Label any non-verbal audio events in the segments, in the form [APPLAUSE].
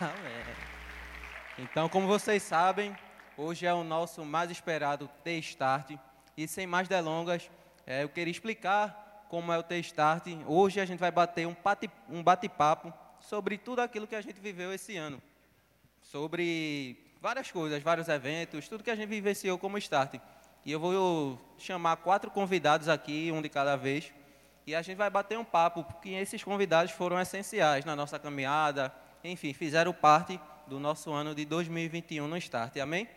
Amém. Então, como vocês sabem, hoje é o nosso mais esperado T-Start. E sem mais delongas, é, eu queria explicar como é o T-Start. Hoje a gente vai bater um bate-papo sobre tudo aquilo que a gente viveu esse ano. Sobre várias coisas, vários eventos, tudo que a gente vivenciou como Start. E eu vou chamar quatro convidados aqui, um de cada vez, e a gente vai bater um papo, porque esses convidados foram essenciais na nossa caminhada, enfim, fizeram parte do nosso ano de 2021 no Start, amém?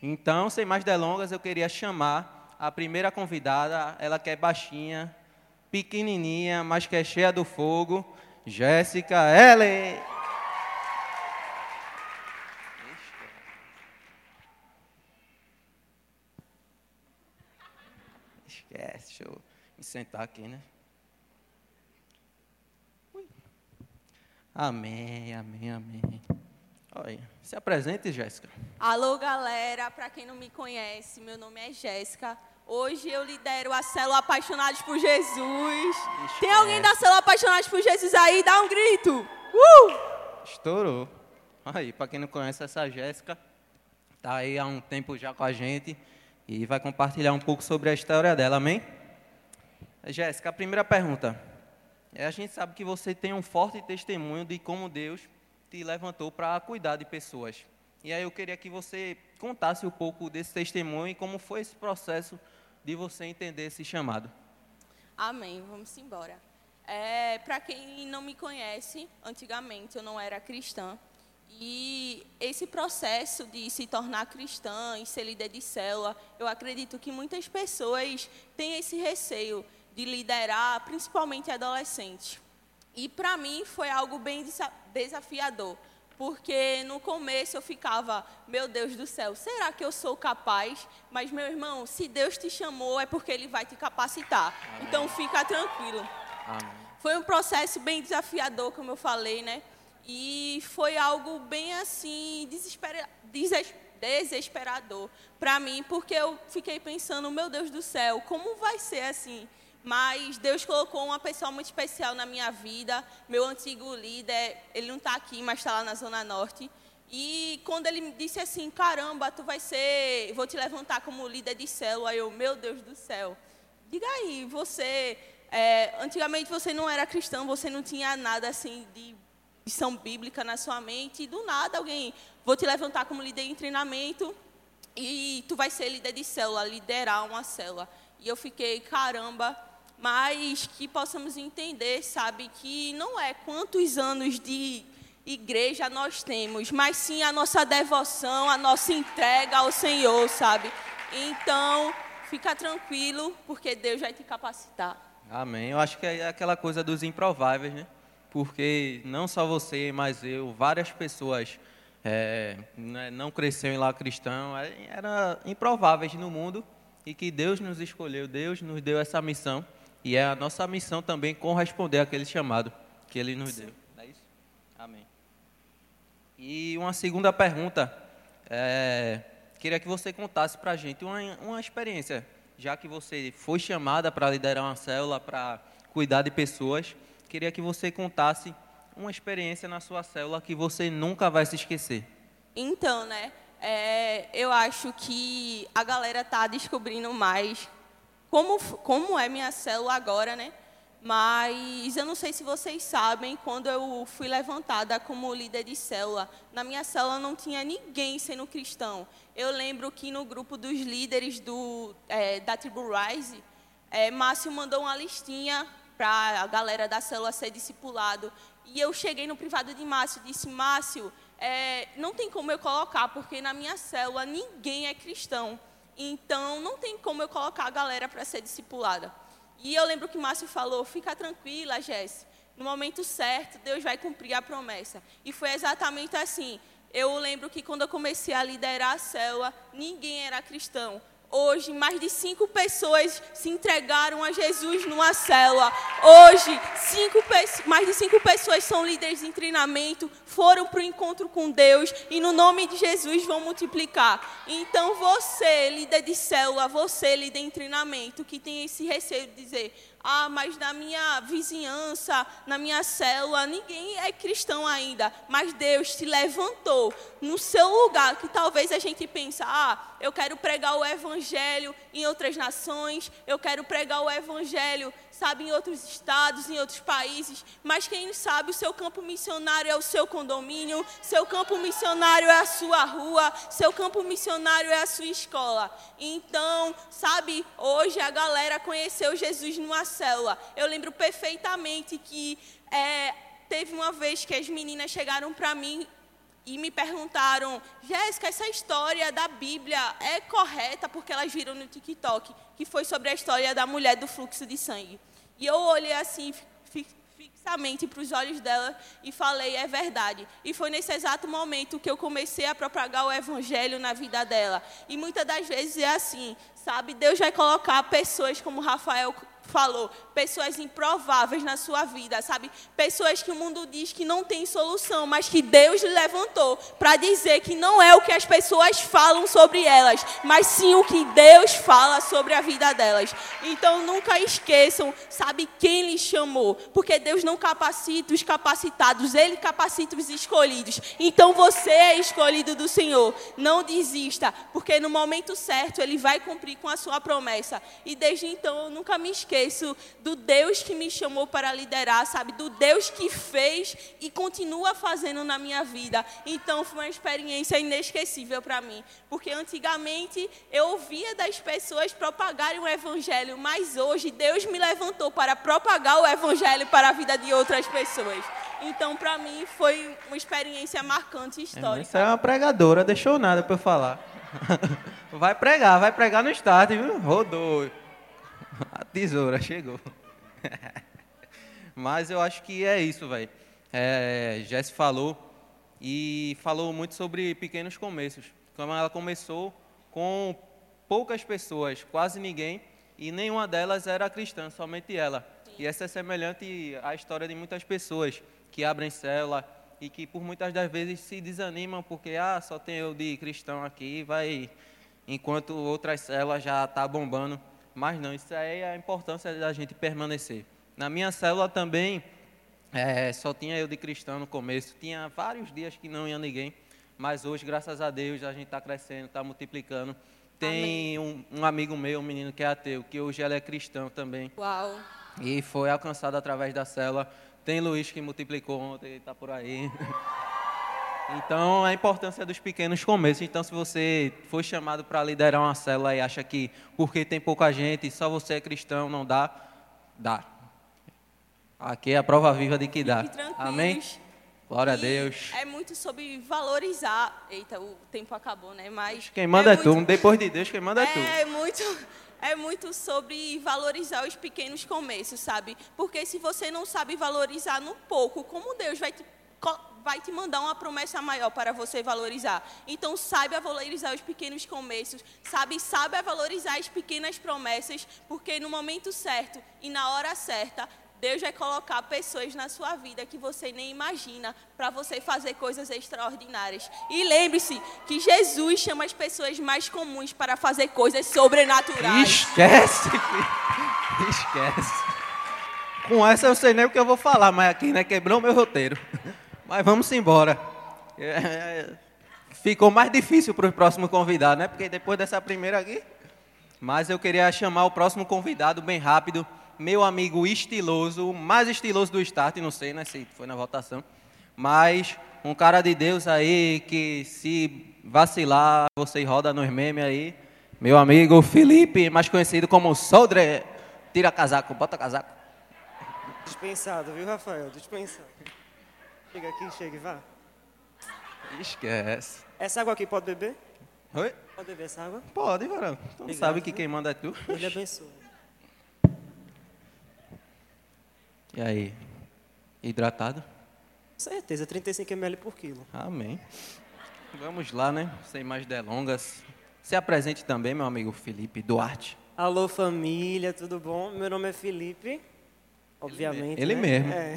Então, sem mais delongas, eu queria chamar a primeira convidada, ela que é baixinha, pequenininha, mas que é cheia do fogo, Jéssica Ellen. Esquece, deixa eu me sentar aqui, né? Amém, amém, amém. Olha, se apresente, Jéssica. Alô, galera. Para quem não me conhece, meu nome é Jéssica. Hoje eu lidero a célula Apaixonados por Jesus. Tem alguém da célula Apaixonados por Jesus aí? Dá um grito. Uh! Estourou. Aí, para quem não conhece essa Jéssica, tá aí há um tempo já com a gente e vai compartilhar um pouco sobre a história dela, amém? Jéssica, a primeira pergunta. É, a gente sabe que você tem um forte testemunho de como Deus te levantou para cuidar de pessoas. E aí eu queria que você contasse um pouco desse testemunho e como foi esse processo de você entender esse chamado. Amém. Vamos embora. É, para quem não me conhece, antigamente eu não era cristã. E esse processo de se tornar cristã e ser líder de célula, eu acredito que muitas pessoas têm esse receio de liderar, principalmente adolescente. E para mim foi algo bem desafiador, porque no começo eu ficava, meu Deus do céu, será que eu sou capaz? Mas meu irmão, se Deus te chamou é porque Ele vai te capacitar. Amém. Então fica tranquilo. Amém. Foi um processo bem desafiador, como eu falei, né? E foi algo bem assim desespera desesperador para mim, porque eu fiquei pensando, meu Deus do céu, como vai ser assim? Mas Deus colocou uma pessoa muito especial na minha vida. Meu antigo líder, ele não está aqui, mas está lá na Zona Norte. E quando ele me disse assim, caramba, tu vai ser, vou te levantar como líder de célula, eu, meu Deus do céu. Diga aí, você, é, antigamente você não era cristão, você não tinha nada assim de lição bíblica na sua mente, e do nada alguém, vou te levantar como líder em treinamento, e tu vai ser líder de célula, liderar uma célula. E eu fiquei, caramba, mas que possamos entender, sabe, que não é quantos anos de igreja nós temos, mas sim a nossa devoção, a nossa entrega ao Senhor, sabe? Então, fica tranquilo, porque Deus vai te capacitar. Amém. Eu acho que é aquela coisa dos improváveis, né? Porque não só você, mas eu, várias pessoas é, né, não cresceram lá cristão, é, eram improváveis no mundo e que Deus nos escolheu, Deus nos deu essa missão e é a nossa missão também corresponder àquele chamado que Ele nos deu. é isso? Amém. E uma segunda pergunta. É, queria que você contasse para a gente uma, uma experiência, já que você foi chamada para liderar uma célula, para cuidar de pessoas. Queria que você contasse uma experiência na sua célula que você nunca vai se esquecer. Então, né? É, eu acho que a galera está descobrindo mais como, como é minha célula agora, né? Mas eu não sei se vocês sabem, quando eu fui levantada como líder de célula, na minha célula não tinha ninguém sendo cristão. Eu lembro que no grupo dos líderes do, é, da tribo Rise, é, Márcio mandou uma listinha para a galera da célula ser discipulado. E eu cheguei no privado de Márcio e disse, Márcio, é, não tem como eu colocar, porque na minha célula ninguém é cristão. Então, não tem como eu colocar a galera para ser discipulada. E eu lembro que Márcio falou: fica tranquila, Jess. No momento certo, Deus vai cumprir a promessa. E foi exatamente assim. Eu lembro que quando eu comecei a liderar a célula, ninguém era cristão. Hoje, mais de cinco pessoas se entregaram a Jesus numa célula. Hoje, cinco, mais de cinco pessoas são líderes em treinamento, foram para o encontro com Deus e, no nome de Jesus, vão multiplicar. Então, você, líder de célula, você, líder em treinamento, que tem esse receio de dizer: Ah, mas na minha vizinhança, na minha célula, ninguém é cristão ainda. Mas Deus te levantou no seu lugar, que talvez a gente pense, ah, eu quero pregar o evangelho em outras nações, eu quero pregar o evangelho sabe, em outros estados, em outros países, mas quem sabe o seu campo missionário é o seu condomínio, seu campo missionário é a sua rua, seu campo missionário é a sua escola. Então, sabe, hoje a galera conheceu Jesus numa célula. Eu lembro perfeitamente que é, teve uma vez que as meninas chegaram para mim e me perguntaram, Jéssica, essa história da Bíblia é correta? Porque elas viram no TikTok, que foi sobre a história da mulher do fluxo de sangue. E eu olhei assim, fixamente para os olhos dela e falei, é verdade. E foi nesse exato momento que eu comecei a propagar o evangelho na vida dela. E muitas das vezes é assim, sabe? Deus vai colocar pessoas como Rafael falou, pessoas improváveis na sua vida, sabe? Pessoas que o mundo diz que não tem solução, mas que Deus levantou para dizer que não é o que as pessoas falam sobre elas, mas sim o que Deus fala sobre a vida delas. Então nunca esqueçam, sabe quem lhe chamou, porque Deus não capacita os capacitados, ele capacita os escolhidos. Então você é escolhido do Senhor. Não desista, porque no momento certo ele vai cumprir com a sua promessa. E desde então eu nunca me esqueço esqueço do Deus que me chamou para liderar, sabe? Do Deus que fez e continua fazendo na minha vida. Então foi uma experiência inesquecível para mim, porque antigamente eu ouvia das pessoas propagarem o evangelho, mas hoje Deus me levantou para propagar o evangelho para a vida de outras pessoas. Então, para mim, foi uma experiência marcante e histórica. É, você é uma pregadora, deixou nada para eu falar. [LAUGHS] Vai pregar, vai pregar no start, viu? Rodou. A tesoura chegou. [LAUGHS] Mas eu acho que é isso, velho. É, Jess falou e falou muito sobre pequenos começos. Como ela começou com poucas pessoas, quase ninguém, e nenhuma delas era cristã, somente ela. E essa é semelhante à história de muitas pessoas que abrem célula e que por muitas das vezes se desanimam porque ah, só tem eu de cristão aqui, vai enquanto outras células já tá bombando. Mas não, isso aí é a importância da gente permanecer. Na minha célula também, é, só tinha eu de cristão no começo. Tinha vários dias que não ia ninguém. Mas hoje, graças a Deus, a gente está crescendo, está multiplicando. Tem um, um, amigo meu, um menino que é ateu, que hoje ele é cristão também. Uau! E foi alcançado através da célula. Tem Luiz que multiplicou ontem, está por aí. [LAUGHS] Então, a importância dos pequenos começos. Então, se você foi chamado para liderar uma célula e acha que porque tem pouca gente, só você é cristão, não dá, dá. Aqui é a prova viva de que dá. Amém? Glória e a Deus. É muito sobre valorizar. Eita, o tempo acabou, né? Mas quem manda é, é muito... tu. Depois de Deus, quem manda é, é tu. É muito é muito sobre valorizar os pequenos começos, sabe? Porque se você não sabe valorizar no pouco, como Deus vai te vai te mandar uma promessa maior para você valorizar. Então, saiba valorizar os pequenos começos, sabe, saiba valorizar as pequenas promessas, porque no momento certo e na hora certa, Deus vai colocar pessoas na sua vida que você nem imagina para você fazer coisas extraordinárias. E lembre-se que Jesus chama as pessoas mais comuns para fazer coisas sobrenaturais. Esquece, esquece. Com essa eu sei nem o que eu vou falar, mas aqui né, quebrou meu roteiro. Mas vamos embora. É, é, ficou mais difícil para o próximo convidado, né? Porque depois dessa primeira aqui. Mas eu queria chamar o próximo convidado bem rápido. Meu amigo estiloso, mais estiloso do start, não sei né, se foi na votação. Mas um cara de Deus aí que se vacilar, você roda nos memes aí. Meu amigo Felipe, mais conhecido como Soldre. Tira casaco, bota casaco. Dispensado, viu, Rafael? Dispensado. Chega aqui, chega e vá. Esquece. Essa água aqui pode beber? Oi? Pode beber essa água? Pode, varão. Tu não sabe que quem manda é tu. Ele abençoe. E aí? Hidratado? Certeza, 35 ml por quilo. Amém. Vamos lá, né? Sem mais delongas. Se apresente também, meu amigo Felipe Duarte. Alô, família, tudo bom? Meu nome é Felipe, obviamente. Ele né? mesmo. É.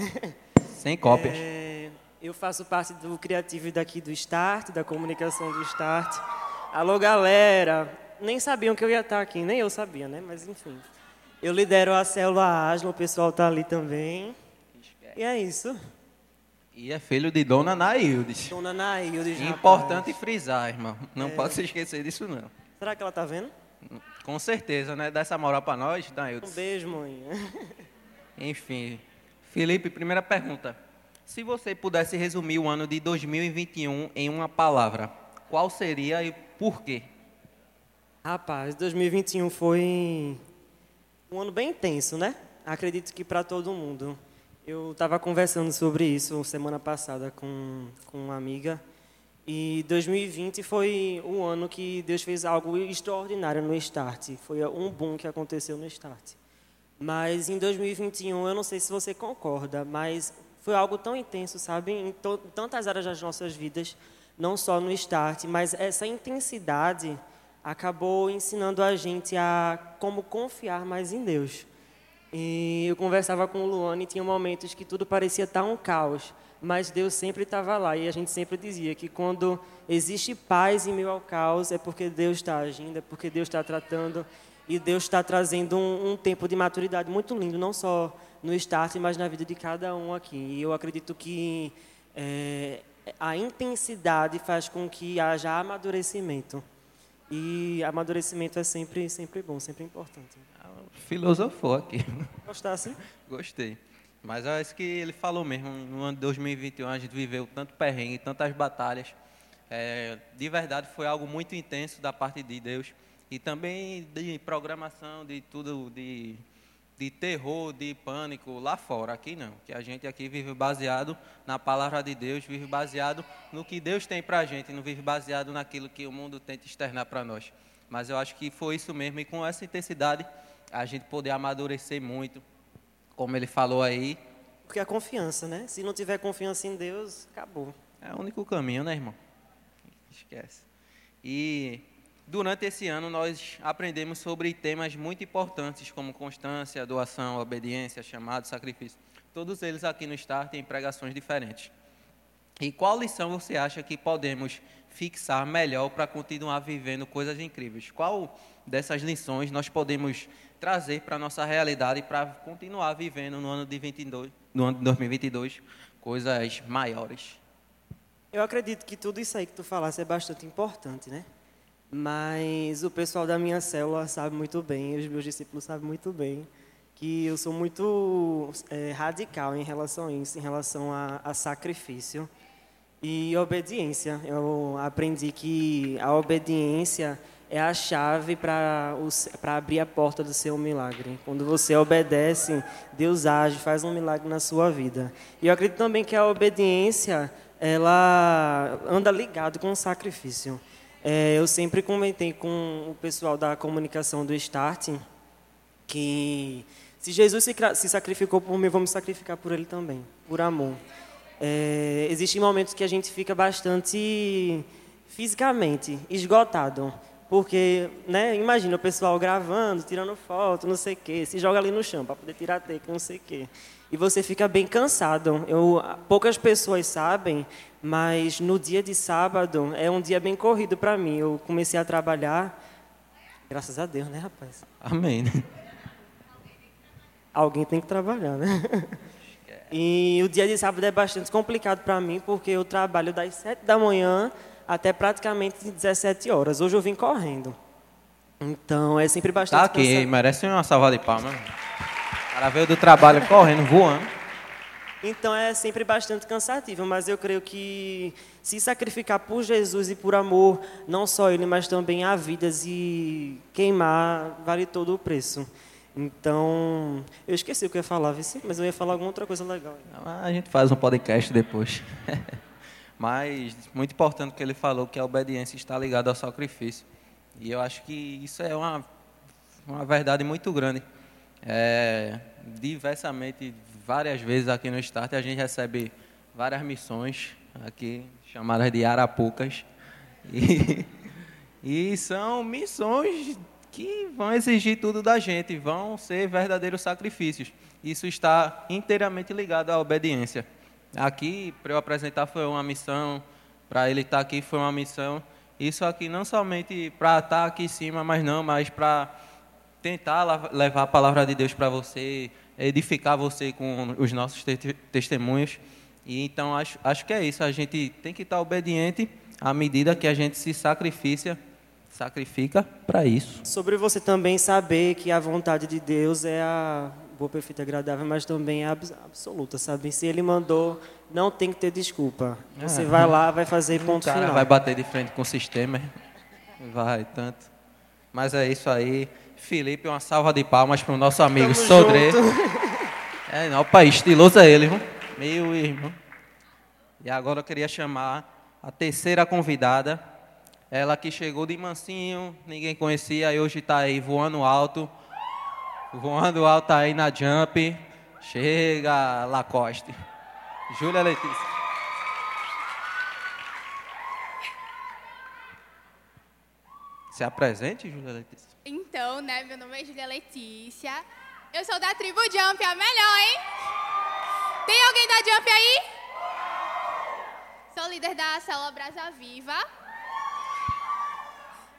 Sem cópias. É, eu faço parte do criativo daqui do Start, da comunicação do Start. Alô, galera! Nem sabiam que eu ia estar aqui, nem eu sabia, né? Mas enfim. Eu lidero a célula Asla, o pessoal tá ali também. E é isso. E é filho de Dona Naildes. Dona Naildes, Importante frisar, irmão. Não é. pode se esquecer disso, não. Será que ela tá vendo? Com certeza, né? Dá essa moral para nós, Naildes. Um beijo, mãe. [LAUGHS] Enfim. Felipe, primeira pergunta. Se você pudesse resumir o ano de 2021 em uma palavra, qual seria e por quê? Rapaz, 2021 foi um ano bem intenso, né? Acredito que para todo mundo. Eu estava conversando sobre isso semana passada com, com uma amiga. E 2020 foi um ano que Deus fez algo extraordinário no Start. Foi um boom que aconteceu no Start. Mas em 2021, eu não sei se você concorda, mas foi algo tão intenso, sabe? Em tantas áreas das nossas vidas, não só no Start, mas essa intensidade acabou ensinando a gente a como confiar mais em Deus. E eu conversava com o Luane e tinha momentos que tudo parecia estar um caos, mas Deus sempre estava lá. E a gente sempre dizia que quando existe paz em meio ao caos, é porque Deus está agindo, é porque Deus está tratando. E Deus está trazendo um, um tempo de maturidade muito lindo, não só no start, mas na vida de cada um aqui. E eu acredito que é, a intensidade faz com que haja amadurecimento. E amadurecimento é sempre, sempre bom, sempre importante. Filosofou aqui. Gostasse? Gostei. Mas é isso que ele falou mesmo. No ano de 2021 a gente viveu tanto perrengue, tantas batalhas. É, de verdade foi algo muito intenso da parte de Deus. E também de programação, de tudo, de de terror, de pânico lá fora. Aqui não, que a gente aqui vive baseado na palavra de Deus, vive baseado no que Deus tem para a gente, não vive baseado naquilo que o mundo tenta externar para nós. Mas eu acho que foi isso mesmo, e com essa intensidade a gente poder amadurecer muito, como ele falou aí. Porque a confiança, né? Se não tiver confiança em Deus, acabou. É o único caminho, né, irmão? Esquece. E Durante esse ano, nós aprendemos sobre temas muito importantes, como constância, doação, obediência, chamado, sacrifício. Todos eles aqui no Start têm pregações diferentes. E qual lição você acha que podemos fixar melhor para continuar vivendo coisas incríveis? Qual dessas lições nós podemos trazer para a nossa realidade para continuar vivendo no ano de 22, no ano de 2022 coisas maiores? Eu acredito que tudo isso aí que tu falaste é bastante importante, né? Mas o pessoal da minha célula sabe muito bem, os meus discípulos sabem muito bem, que eu sou muito é, radical em relação a isso, em relação a, a sacrifício e obediência. Eu aprendi que a obediência é a chave para abrir a porta do seu milagre. Quando você obedece, Deus age, faz um milagre na sua vida. E eu acredito também que a obediência, ela anda ligado com o sacrifício. É, eu sempre comentei com o pessoal da comunicação do Start que se Jesus se, se sacrificou por mim, vamos sacrificar por ele também, por amor. É, existem momentos que a gente fica bastante fisicamente esgotado, porque, né, imagina o pessoal gravando, tirando foto, não sei o quê, se joga ali no chão para poder tirar take, não sei o quê. E você fica bem cansado. Eu, poucas pessoas sabem, mas no dia de sábado é um dia bem corrido para mim. Eu comecei a trabalhar, graças a Deus, né, rapaz? Amém. Alguém tem que trabalhar, né? [LAUGHS] E o dia de sábado é bastante complicado para mim, porque eu trabalho das 7 da manhã até praticamente 17 horas. Hoje eu vim correndo. Então é sempre bastante. Tá aqui, cansado. merece uma salva de palmas. O cara veio do trabalho correndo, voando. Então é sempre bastante cansativo, mas eu creio que se sacrificar por Jesus e por amor, não só Ele, mas também a vidas e queimar, vale todo o preço. Então, eu esqueci o que eu ia falar, mas eu ia falar alguma outra coisa legal. A gente faz um podcast depois. [LAUGHS] mas muito importante que ele falou que a obediência está ligada ao sacrifício. E eu acho que isso é uma, uma verdade muito grande. É, diversamente várias vezes aqui no Start, a gente recebe várias missões aqui, chamadas de Arapucas. [LAUGHS] E, e são missões que vão exigir tudo da gente, vão ser verdadeiros sacrifícios. Isso está inteiramente ligado à obediência. Aqui, para eu apresentar, foi uma missão, para ele estar aqui foi uma missão. Isso aqui não somente para estar aqui em cima, mas não, mas para tentar levar a palavra de Deus para você, edificar você com os nossos te testemunhos. E então acho, acho que é isso. A gente tem que estar obediente à medida que a gente se sacrifica, sacrifica para isso. Sobre você também saber que a vontade de Deus é a boa, perfeita, agradável, mas também é absoluta, sabe? Se Ele mandou, não tem que ter desculpa. Você é. vai lá, vai fazer ponto o cara final. Vai bater de frente com o sistema, vai tanto. Mas é isso aí. Felipe, uma salva de palmas para o nosso amigo Tamo Sodré. [LAUGHS] É, não, pai, estiloso é ele, viu? Meu irmão. E agora eu queria chamar a terceira convidada. Ela que chegou de mansinho, ninguém conhecia, e hoje está aí voando alto. Voando alto aí na jump. Chega, Lacoste. Júlia Letícia. Se apresente, Júlia Letícia. Então, né, meu nome é Júlia Letícia. Eu sou da tribo Jump, a melhor, hein? Tem alguém da Jump aí? Sou líder da célula Brasa Viva.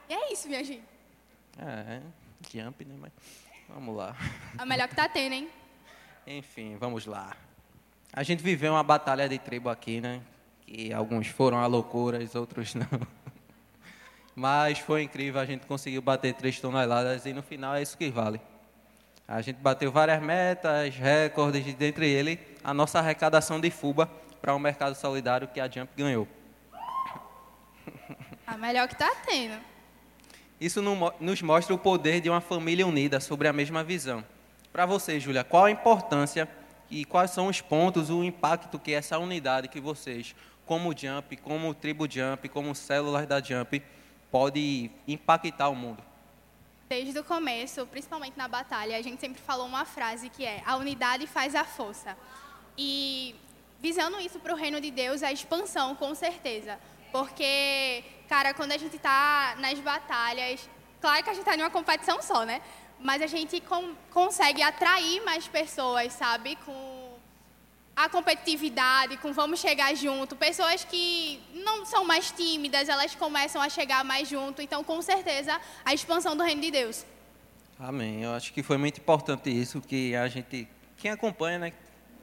E é isso, minha gente. É, Jump, né? Mas vamos lá. A melhor que tá tendo, hein? Enfim, vamos lá. A gente viveu uma batalha de tribo aqui, né? Que alguns foram a loucuras, outros não. [LAUGHS] Mas foi incrível, a gente conseguiu bater três toneladas e no final é isso que vale. A gente bateu várias metas, recordes, e dentre ele a nossa arrecadação de FUBA para o um mercado solidário que a Jump ganhou. A melhor que está tendo. Isso nos mostra o poder de uma família unida sobre a mesma visão. Para você, Júlia, qual a importância e quais são os pontos, o impacto que essa unidade que vocês, como Jump, como Tribo Jump, como células da Jump, pode impactar o mundo? Desde o começo, principalmente na batalha, a gente sempre falou uma frase que é: a unidade faz a força. E visando isso para o reino de Deus, a expansão, com certeza. Porque, cara, quando a gente está nas batalhas, claro que a gente está em uma competição só, né? Mas a gente com, consegue atrair mais pessoas, sabe? Com a competitividade, com vamos chegar junto. Pessoas que não são mais tímidas, elas começam a chegar mais junto. Então, com certeza, a expansão do reino de Deus. Amém. Eu acho que foi muito importante isso, que a gente, quem acompanha, né?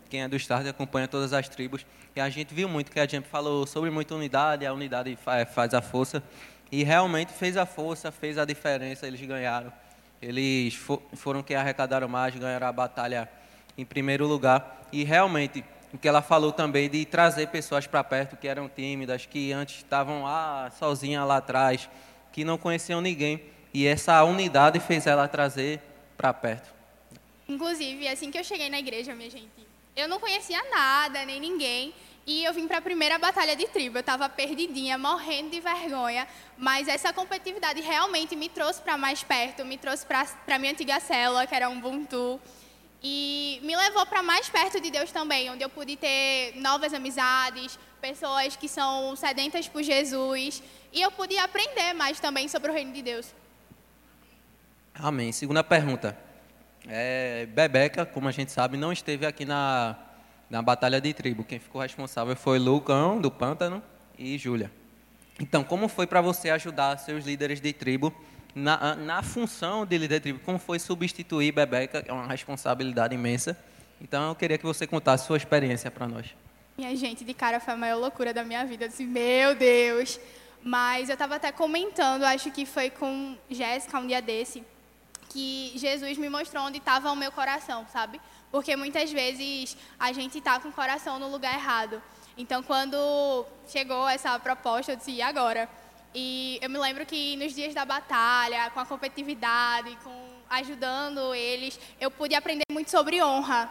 Quem é do Start acompanha todas as tribos. E a gente viu muito que a gente falou sobre muita unidade, a unidade faz a força. E realmente fez a força, fez a diferença, eles ganharam. Eles foram quem arrecadaram mais, ganharam a batalha em primeiro lugar. E realmente, o que ela falou também de trazer pessoas para perto que eram tímidas, que antes estavam lá sozinhas lá atrás, que não conheciam ninguém. E essa unidade fez ela trazer para perto. Inclusive, assim que eu cheguei na igreja, minha gente, eu não conhecia nada, nem ninguém. E eu vim para a primeira batalha de tribo. Eu estava perdidinha, morrendo de vergonha. Mas essa competitividade realmente me trouxe para mais perto, me trouxe para a minha antiga célula, que era um Ubuntu. E me levou para mais perto de Deus também, onde eu pude ter novas amizades, pessoas que são sedentas por Jesus. E eu pude aprender mais também sobre o reino de Deus. Amém. Segunda pergunta. É, Bebeca, como a gente sabe, não esteve aqui na, na Batalha de Tribo. Quem ficou responsável foi Lucão, do Pântano, e Júlia. Então, como foi para você ajudar seus líderes de tribo na, na função de líder de tribo, como foi substituir Bebeca, é uma responsabilidade imensa. Então eu queria que você contasse sua experiência para nós. Minha gente, de cara foi a maior loucura da minha vida. Eu disse, meu Deus. Mas eu estava até comentando, acho que foi com Jéssica um dia desse, que Jesus me mostrou onde estava o meu coração, sabe? Porque muitas vezes a gente está com o coração no lugar errado. Então, quando chegou essa proposta, eu disse, e agora? E eu me lembro que nos dias da batalha, com a competitividade, com ajudando eles, eu pude aprender muito sobre honra.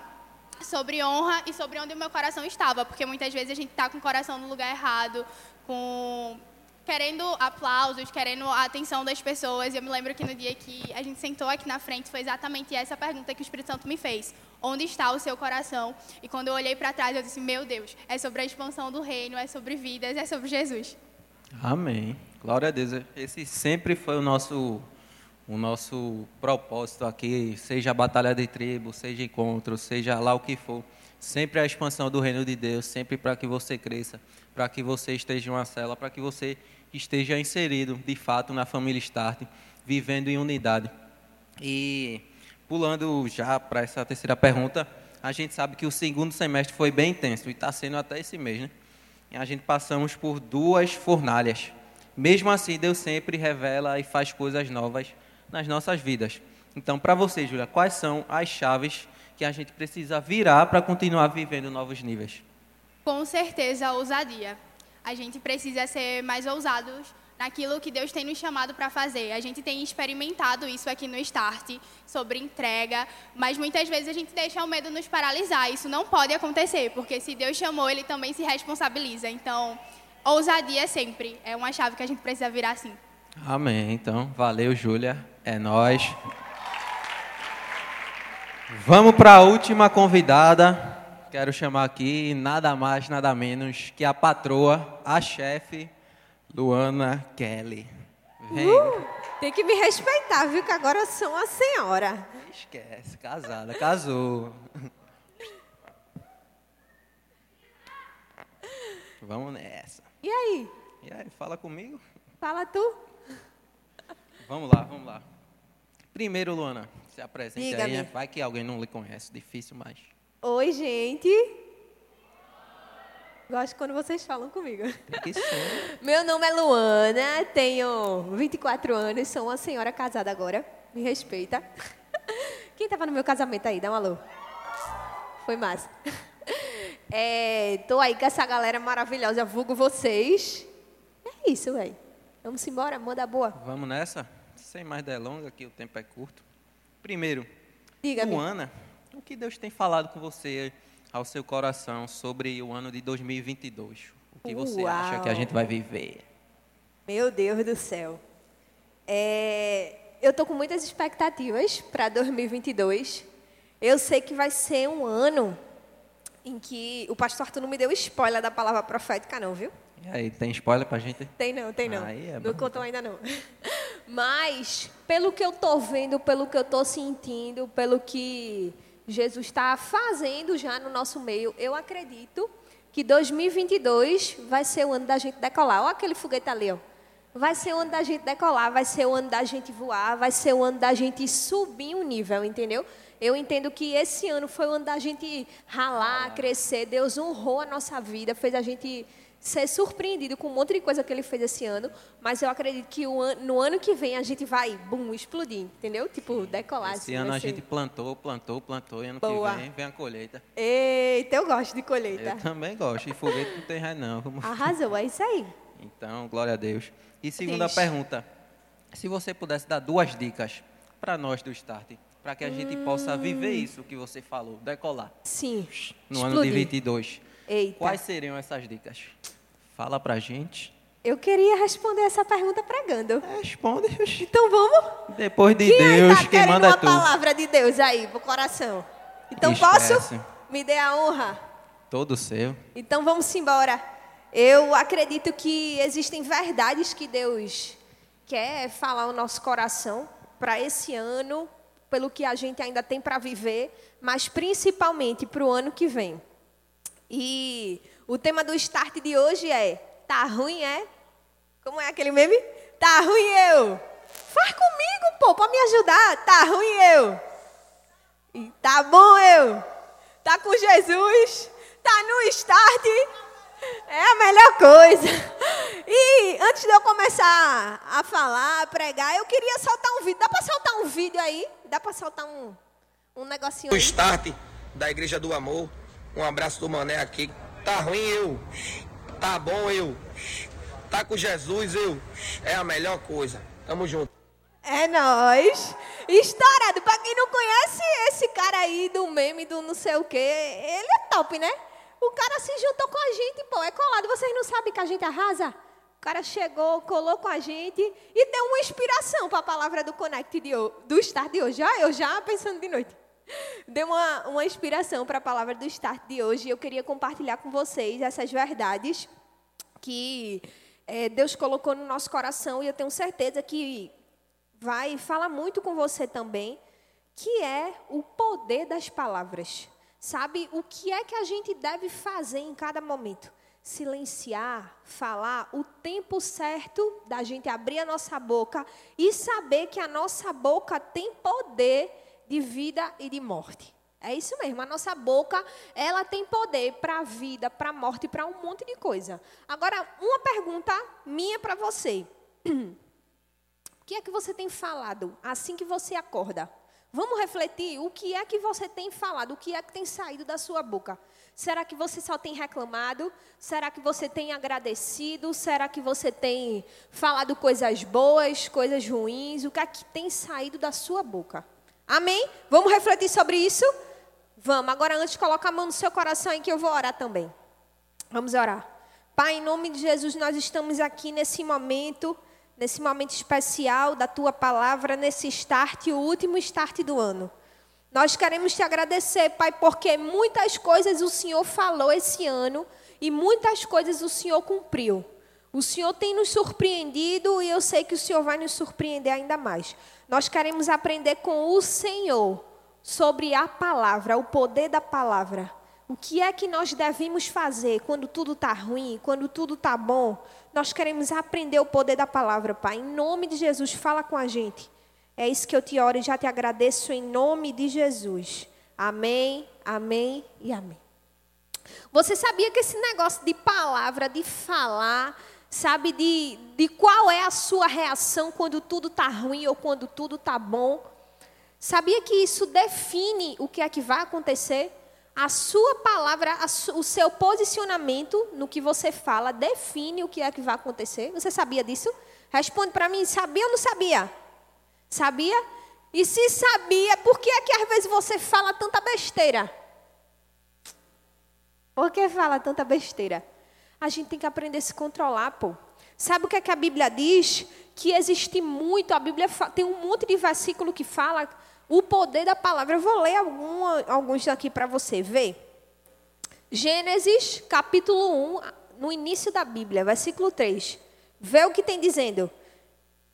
Sobre honra e sobre onde o meu coração estava, porque muitas vezes a gente está com o coração no lugar errado, com querendo aplausos, querendo a atenção das pessoas. E eu me lembro que no dia que a gente sentou aqui na frente foi exatamente essa pergunta que o Espírito Santo me fez: onde está o seu coração? E quando eu olhei para trás, eu disse: meu Deus, é sobre a expansão do reino, é sobre vidas, é sobre Jesus. Amém. Glória a Deus. Esse sempre foi o nosso, o nosso propósito aqui, seja a batalha de tribo, seja encontro, seja lá o que for. Sempre a expansão do reino de Deus, sempre para que você cresça, para que você esteja em uma cela, para que você esteja inserido de fato na família Start, vivendo em unidade. E pulando já para essa terceira pergunta, a gente sabe que o segundo semestre foi bem intenso e está sendo até esse mês, né? E a gente passamos por duas fornalhas. Mesmo assim, Deus sempre revela e faz coisas novas nas nossas vidas. Então, para você, Júlia, quais são as chaves que a gente precisa virar para continuar vivendo novos níveis? Com certeza, a ousadia. A gente precisa ser mais ousados naquilo que Deus tem nos chamado para fazer. A gente tem experimentado isso aqui no Start, sobre entrega, mas muitas vezes a gente deixa o medo nos paralisar. Isso não pode acontecer, porque se Deus chamou, Ele também se responsabiliza. Então, ousadia sempre é uma chave que a gente precisa virar assim. Amém. Então, valeu, Júlia. É nós. Vamos para a última convidada. Quero chamar aqui nada mais, nada menos que a patroa, a chefe, Luana Kelly. Vem. Uh, tem que me respeitar, viu? Que agora eu sou uma senhora. Esquece, casada, casou. Vamos nessa. E aí? E aí, fala comigo? Fala tu. Vamos lá, vamos lá. Primeiro, Luana, se apresente aí. Diga-me. né? Vai que alguém não lhe conhece, difícil, mas. Oi, gente. Gosto quando vocês falam comigo. [LAUGHS] Meu nome é Luana, tenho 24 anos, sou uma senhora casada agora. Me respeita. [LAUGHS] Quem estava no meu casamento aí? Dá um alô. Foi massa. [LAUGHS] É, tô aí com essa galera maravilhosa, vulgo vocês. É isso, velho. Vamos embora, manda boa. Vamos nessa? Sem mais delongas, que o tempo é curto. Primeiro, Diga-me. Luana, o que Deus tem falado com você ao seu coração sobre o ano de 2022? O que você acha que a Uau. gente vai viver? Meu Deus do céu. É, eu tô com muitas expectativas para 2022. Eu sei que vai ser um ano em que o pastor Arthur não me deu spoiler da palavra profética não, viu? E aí, tem spoiler pra gente? Tem não, tem não. Aí é não contou ainda não. [LAUGHS] Mas, pelo que eu tô vendo, pelo que eu tô sentindo, pelo que Jesus está fazendo já no nosso meio, eu acredito que 2022 vai ser o ano da gente decolar. Olha aquele foguete ali, ó. Vai ser o ano da gente decolar, vai ser o ano da gente voar, vai ser o ano da gente subir um nível, entendeu? Eu entendo que esse ano foi o ano da gente ralar, crescer. Deus honrou a nossa vida, fez a gente ser surpreendido com um monte de coisa que ele fez esse ano, mas eu acredito que an- no ano que vem a gente vai, bum, explodir, entendeu? Tipo, decolar. Esse assim, ano a ser- gente plantou, plantou, plantou, e ano Boa. que vem vem a colheita. Eita, eu gosto de colheita. Eu também gosto, e foguete não tem raiz não. Arrasou, é isso aí. [LAUGHS] Então, glória a Deus. E segunda pergunta, se você pudesse dar duas dicas para nós do Start, para que a gente possa viver isso que você falou, decolar, Sim. no ano de explodir. 22, Eita. quais seriam essas dicas? Fala pra gente. Eu queria responder essa pergunta pregando. Responde. Então vamos? Depois de Quem aí Deus, tá quem manda é uma tu. palavra de Deus aí pro coração? Então Esquece. posso? Me dê a honra. Todo seu. Então vamos embora. Eu acredito que existem verdades que Deus quer falar ao nosso coração para esse ano, pelo que a gente ainda tem para viver, mas principalmente para o ano que vem. E o tema do start de hoje é: tá ruim, é? Como é aquele meme? Tá ruim eu. Faz comigo, pô, para me ajudar. Tá ruim eu. E tá bom eu. Tá com Jesus. Tá no start. É a melhor coisa. E antes de eu começar a falar, a pregar, eu queria soltar um vídeo. Dá para soltar um vídeo aí? Dá para soltar um, um negocinho O aí? start da Igreja do Amor. Um abraço do Mané aqui. Tá ruim eu. Tá bom eu. Tá com Jesus eu. É a melhor coisa. Tamo junto. É nóis. Estourado. Pra quem não conhece esse cara aí do meme do não sei o quê, ele é top, né? O cara se juntou com a gente, pô, é colado. Vocês não sabem que a gente arrasa? O cara chegou, colou com a gente e deu uma inspiração para a palavra do Connect de, do Start de hoje. Já, eu já pensando de noite. Deu uma, uma inspiração para a palavra do Start de hoje. Eu queria compartilhar com vocês essas verdades que eh, Deus colocou no nosso coração e eu tenho certeza que vai falar muito com você também, que é o poder das palavras. Sabe o que é que a gente deve fazer em cada momento? silenciar, falar o tempo certo da gente abrir a nossa boca e saber que a nossa boca tem poder de vida e de morte. É isso mesmo, a nossa boca, ela tem poder para a vida, para a morte, para um monte de coisa. Agora, uma pergunta minha para você. [CLEARS THROAT] O que é que você tem falado assim que você acorda? Vamos refletir o que é que você tem falado, o que é que tem saído da sua boca. Será que você só tem reclamado? Será que você tem agradecido? Será que você tem falado coisas boas, coisas ruins? O que é que tem saído da sua boca? Amém? Vamos refletir sobre isso? Vamos. Agora, antes, coloca a mão no seu coração aí que eu vou orar também. Vamos orar. Pai, em nome de Jesus, nós estamos aqui nesse momento nesse momento especial da tua palavra, nesse start, o último start do ano. Nós queremos te agradecer, Pai, porque muitas coisas o Senhor falou esse ano e muitas coisas o Senhor cumpriu. O Senhor tem nos surpreendido e eu sei que o Senhor vai nos surpreender ainda mais. Nós queremos aprender com o Senhor sobre a palavra, o poder da palavra. O que é que nós devemos fazer quando tudo está ruim, quando tudo está bom? Nós queremos aprender o poder da palavra, Pai. Em nome de Jesus, fala com a gente. É isso que eu te oro e já te agradeço em nome de Jesus. Amém, amém e amém. Você sabia que esse negócio de palavra, de falar, sabe, de, de qual é a sua reação quando tudo está ruim ou quando tudo está bom? Sabia que isso define o que é que vai acontecer? a sua palavra, o seu posicionamento no que você fala define o que é que vai acontecer. Você sabia disso? Responde para mim, sabia ou não sabia? Sabia? E se sabia, por que é que às vezes você fala tanta besteira? Por que fala tanta besteira? A gente tem que aprender a se controlar, pô. Sabe o que é que a Bíblia diz? Que existe muito, a Bíblia tem um monte de versículo que fala o poder da palavra. Eu vou ler alguns aqui para você ver. Gênesis, capítulo 1, no início da Bíblia, versículo 3. Vê o que tem dizendo.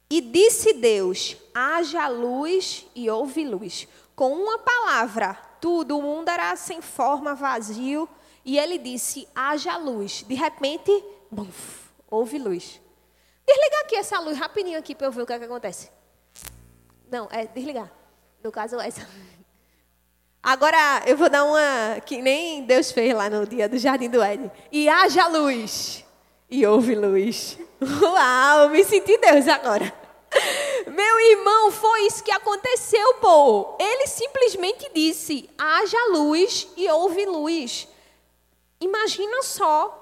E disse Deus: haja luz e houve luz. Com uma palavra, tudo, o mundo era sem forma, vazio. E ele disse: haja luz. De repente, buf, houve luz. Desliga aqui essa luz rapidinho aqui para eu ver o que, é que acontece. Não, é desligar. No caso, essa. Agora, eu vou dar uma que nem Deus fez lá no dia do Jardim do Éden. E haja luz. E houve luz. Uau, me senti Deus agora. Meu irmão, foi isso que aconteceu, pô. Ele simplesmente disse: haja luz e houve luz. Imagina só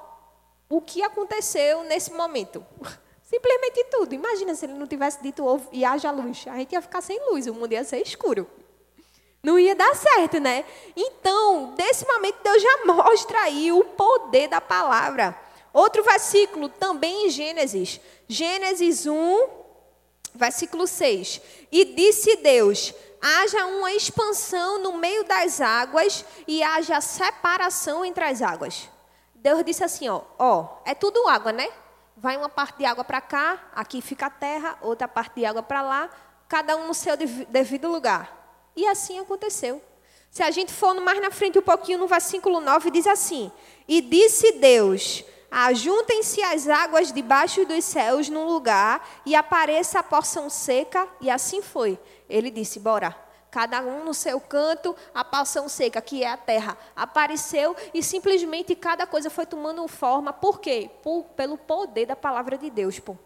o que aconteceu nesse momento. [LAUGHS] Simplesmente tudo. Imagina se ele não tivesse dito e haja luz. A gente ia ficar sem luz, o mundo ia ser escuro. Não ia dar certo, né? Então, desse momento, Deus já mostra aí o poder da palavra. Outro versículo, também em Gênesis. Gênesis 1, versículo 6. E disse Deus: haja uma expansão no meio das águas e haja separação entre as águas. Deus disse assim: ó, ó, é tudo água, né? vai uma parte de água para cá, aqui fica a terra, outra parte de água para lá, cada um no seu devido lugar. E assim aconteceu. Se a gente for mais na frente um pouquinho, no versículo 9, diz assim: E disse Deus: Ajuntem-se as águas debaixo dos céus num lugar, e apareça a porção seca, e assim foi. Ele disse: Bora cada um no seu canto, a porção seca, que é a terra, apareceu e simplesmente cada coisa foi tomando forma. Por quê? Por, pelo poder da palavra de Deus, pô.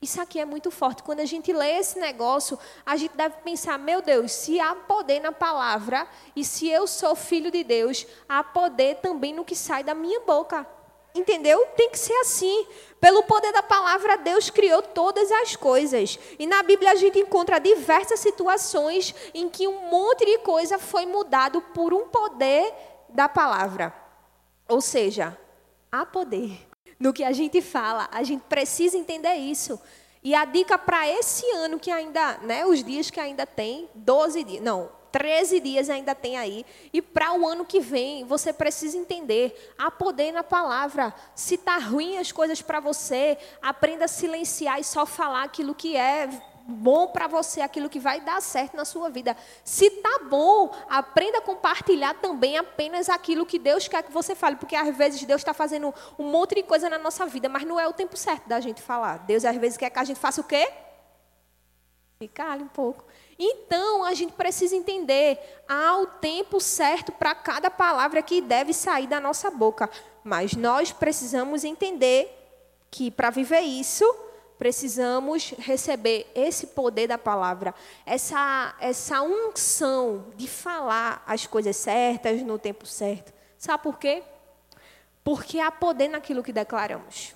Isso aqui é muito forte. Quando a gente lê esse negócio, a gente deve pensar: meu Deus, se há poder na palavra, e se eu sou filho de Deus, há poder também no que sai da minha boca. Entendeu? Tem que ser assim. Pelo poder da palavra, Deus criou todas as coisas. E na Bíblia a gente encontra diversas situações em que um monte de coisa foi mudado por um poder da palavra. Ou seja, há poder no que a gente fala. A gente precisa entender isso. E a dica para esse ano que ainda, né, os dias que ainda tem, 12 dias, não, 13 dias ainda tem aí. E para o ano que vem, você precisa entender: há poder na palavra. Se está ruim as coisas para você, aprenda a silenciar e só falar aquilo que é bom para você, aquilo que vai dar certo na sua vida. Se tá bom, aprenda a compartilhar também apenas aquilo que Deus quer que você fale, porque às vezes Deus está fazendo um monte de coisa na nossa vida, mas não é o tempo certo da gente falar. Deus às vezes quer que a gente faça o quê? Ficar ali um pouco. Então, a gente precisa entender, há o tempo certo para cada palavra que deve sair da nossa boca. Mas nós precisamos entender que para viver isso, precisamos receber esse poder da palavra, essa, essa unção de falar as coisas certas no tempo certo. Sabe por quê? Porque há poder naquilo que declaramos.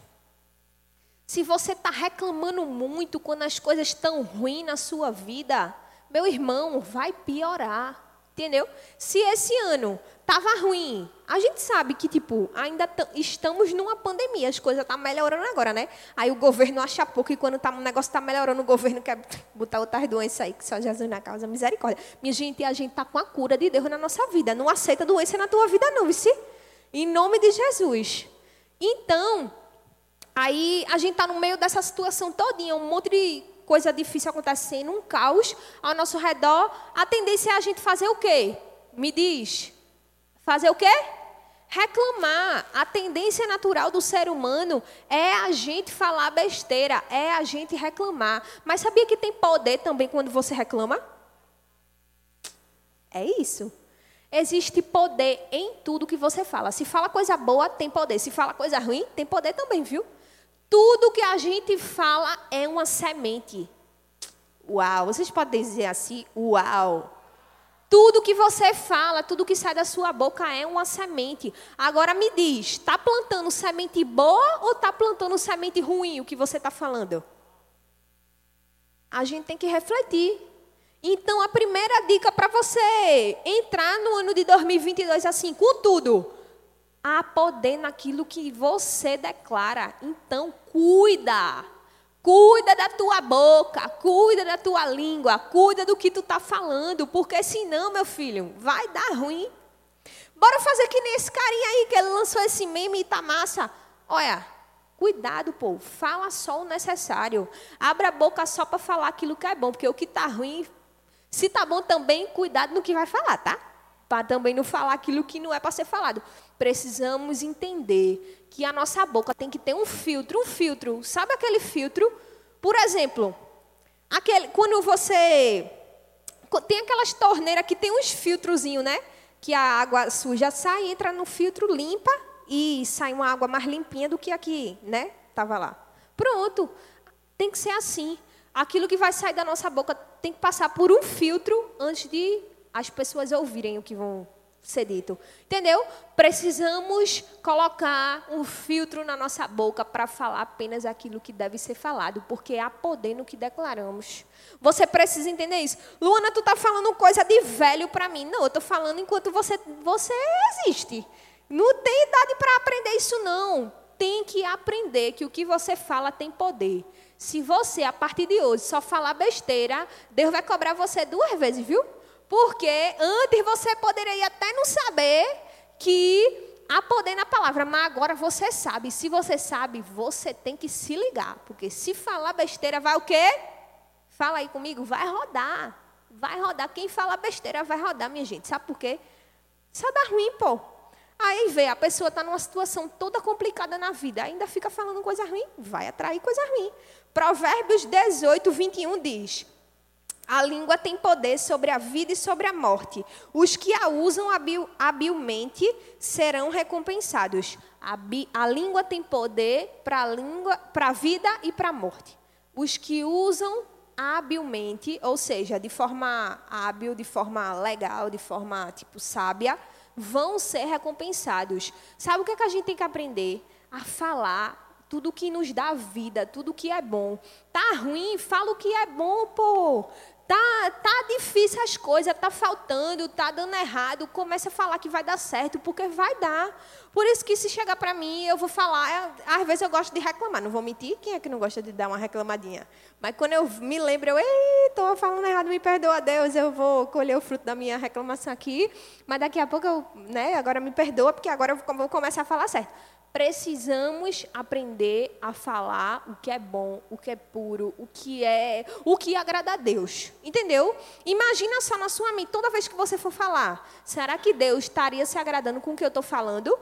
Se você está reclamando muito quando as coisas estão ruins na sua vida, meu irmão, vai piorar. Entendeu? Se esse ano estava ruim, a gente sabe que, tipo, ainda estamos numa pandemia, as coisas estão tá melhorando agora, né? Aí o governo acha pouco e quando tá, o negócio está melhorando, o governo quer botar outras doenças aí, que só Jesus na causa, misericórdia. Minha gente, a gente está com a cura de Deus na nossa vida. Não aceita doença na tua vida, não, vice? Em nome de Jesus. Então, aí a gente está no meio dessa situação todinha, um monte de coisa difícil acontecendo, um caos ao nosso redor, a tendência é a gente fazer o quê? Me diz. Fazer o quê? Reclamar. A tendência natural do ser humano é a gente falar besteira, é a gente reclamar. Mas sabia que tem poder também quando você reclama? É isso. Existe poder em tudo que você fala. Se fala coisa boa, tem poder. Se fala coisa ruim, tem poder também, viu? Tudo que a gente fala é uma semente. Uau, vocês podem dizer assim, uau. Tudo que você fala, tudo que sai da sua boca é uma semente. Agora me diz, está plantando semente boa ou está plantando semente ruim o que você está falando? A gente tem que refletir. Então, a primeira dica para você entrar no ano de 2022 assim, com tudo, há poder naquilo que você declara. Então, cuida. Cuida da tua boca, cuida da tua língua, cuida do que tu está falando, porque senão, meu filho, vai dar ruim. Bora fazer que nem esse carinha aí que ele lançou esse meme e tá massa. Olha, cuidado, povo, fala só o necessário. Abra a boca só para falar aquilo que é bom, porque o que está ruim, se tá bom também, cuidado no que vai falar, tá? Para também não falar aquilo que não é para ser falado precisamos entender que a nossa boca tem que ter um filtro, um filtro. Sabe aquele filtro? Por exemplo, aquele, quando você tem aquelas torneiras que tem uns filtrozinhos, né? Que a água suja sai, entra no filtro, limpa e sai uma água mais limpinha do que aqui, né? Tava lá. Pronto. Tem que ser assim. Aquilo que vai sair da nossa boca tem que passar por um filtro antes de as pessoas ouvirem o que vão ser dito. Entendeu? Precisamos colocar um filtro na nossa boca para falar apenas aquilo que deve ser falado, porque há poder no que declaramos. Você precisa entender isso. Luana, tu tá falando coisa de velho para mim. Não, eu tô falando enquanto você você existe. Não tem idade para aprender isso não. Tem que aprender que o que você fala tem poder. Se você, a partir de hoje, só falar besteira, Deus vai cobrar você duas vezes, viu? Porque antes você poderia até não saber que há poder na palavra, mas agora você sabe. Se você sabe, você tem que se ligar. Porque se falar besteira, vai o quê? Fala aí comigo, vai rodar. Vai rodar. Quem fala besteira vai rodar, minha gente. Sabe por quê? Só dá ruim, pô. Aí vê, a pessoa está numa situação toda complicada na vida, ainda fica falando coisa ruim, vai atrair coisa ruim. Provérbios 18, 21 diz: a língua tem poder sobre a vida e sobre a morte. Os que a usam habil, habilmente serão recompensados. A, a língua tem poder para a língua, para a vida e para a morte. Os que usam habilmente, ou seja, de forma hábil, de forma legal, de forma tipo sábia, vão ser recompensados. Sabe o que, é que a gente tem que aprender? A falar tudo que nos dá vida, tudo que é bom. Tá ruim, fala o que é bom, pô. Tá, tá difícil as coisas, tá faltando, tá dando errado. Comece a falar que vai dar certo, porque vai dar. Por isso que se chegar para mim, eu vou falar. Às vezes eu gosto de reclamar, não vou mentir. Quem é que não gosta de dar uma reclamadinha? Mas quando eu me lembro, eu, ei, tô falando errado, me perdoa, Deus, eu vou colher o fruto da minha reclamação aqui. Mas daqui a pouco eu, né, agora me perdoa, porque agora eu vou começar a falar certo. Precisamos aprender a falar o que é bom, o que é puro, o que é, o que agrada a Deus. Entendeu? Imagina só na sua mente, toda vez que você for falar, será que Deus estaria se agradando com o que eu estou falando?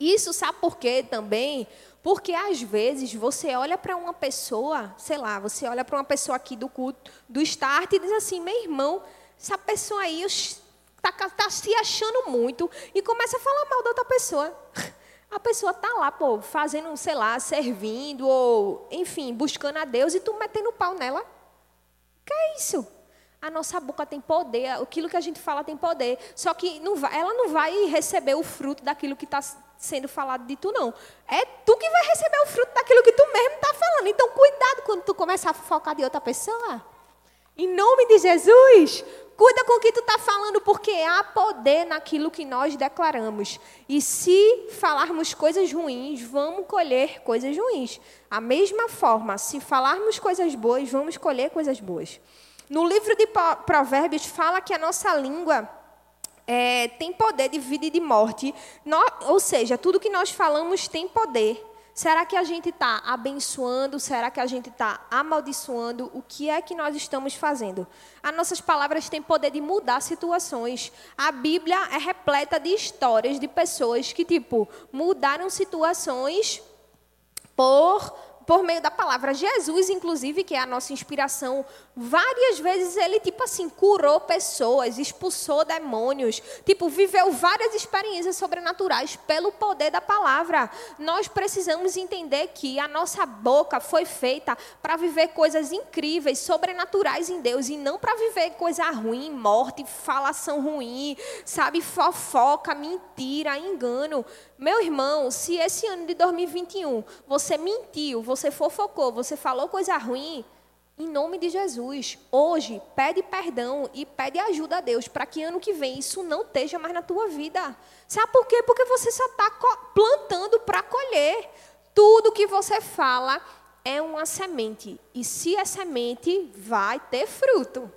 Isso sabe por quê também? Porque às vezes você olha para uma pessoa, sei lá, você olha para uma pessoa aqui do culto, do start e diz assim, meu irmão, essa pessoa aí está tá se achando muito e começa a falar mal da outra pessoa. [LAUGHS] A pessoa tá lá, pô, fazendo, sei lá, servindo ou, enfim, buscando a Deus e tu metendo pau nela. Que é isso? A nossa boca tem poder, aquilo que a gente fala tem poder. Só que não vai, ela não vai receber o fruto daquilo que está sendo falado de tu, não. É tu que vai receber o fruto daquilo que tu mesmo está falando. Então, cuidado quando tu começar a focar de outra pessoa. Em nome de Jesus, Cuida com o que tu está falando, porque há poder naquilo que nós declaramos. E se falarmos coisas ruins, vamos colher coisas ruins. A mesma forma, se falarmos coisas boas, vamos colher coisas boas. No livro de Provérbios fala que a nossa língua é, tem poder de vida e de morte. Ou seja, tudo que nós falamos tem poder. Será que a gente está abençoando? Será que a gente está amaldiçoando? O que é que nós estamos fazendo? As nossas palavras têm poder de mudar situações. A Bíblia é repleta de histórias de pessoas que, tipo, mudaram situações por por meio da palavra. Jesus, inclusive, que é a nossa inspiração, várias vezes ele, tipo assim, curou pessoas, expulsou demônios, tipo, viveu várias experiências sobrenaturais pelo poder da palavra. Nós precisamos entender que a nossa boca foi feita para viver coisas incríveis, sobrenaturais em Deus, e não para viver coisa ruim, morte, falação ruim, sabe, fofoca, mentira, engano. Meu irmão, se esse ano de 2021 você mentiu, você fofocou, você falou coisa ruim, em nome de Jesus, hoje, pede perdão e pede ajuda a Deus para que ano que vem isso não esteja mais na tua vida. Sabe por quê? Porque você só está plantando para colher. Tudo que você fala é uma semente. E se é semente, vai ter fruto.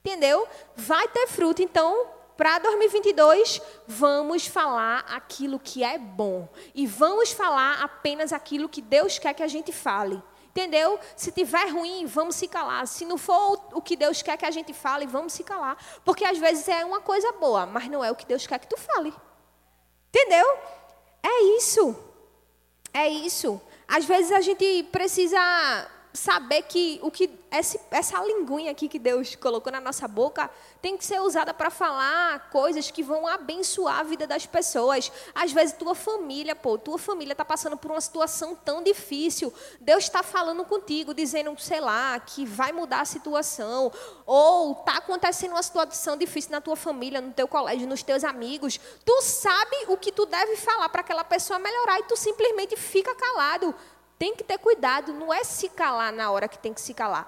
Entendeu? Vai ter fruto. Então, para 2022, vamos falar aquilo que é bom. E vamos falar apenas aquilo que Deus quer que a gente fale. Entendeu? Se tiver ruim, vamos se calar. Se não for o que Deus quer que a gente fale, vamos se calar. Porque às vezes é uma coisa boa, mas não é o que Deus quer que tu fale. Entendeu? É isso. É isso. Às vezes a gente precisa saber que o que esse, essa linguinha aqui que Deus colocou na nossa boca tem que ser usada para falar coisas que vão abençoar a vida das pessoas. Às vezes tua família, pô, tua família está passando por uma situação tão difícil. Deus está falando contigo, dizendo, sei lá, que vai mudar a situação, ou está acontecendo uma situação difícil na tua família, no teu colégio, nos teus amigos. Tu sabe o que tu deve falar para aquela pessoa melhorar e tu simplesmente fica calado tem que ter cuidado, não é se calar na hora que tem que se calar.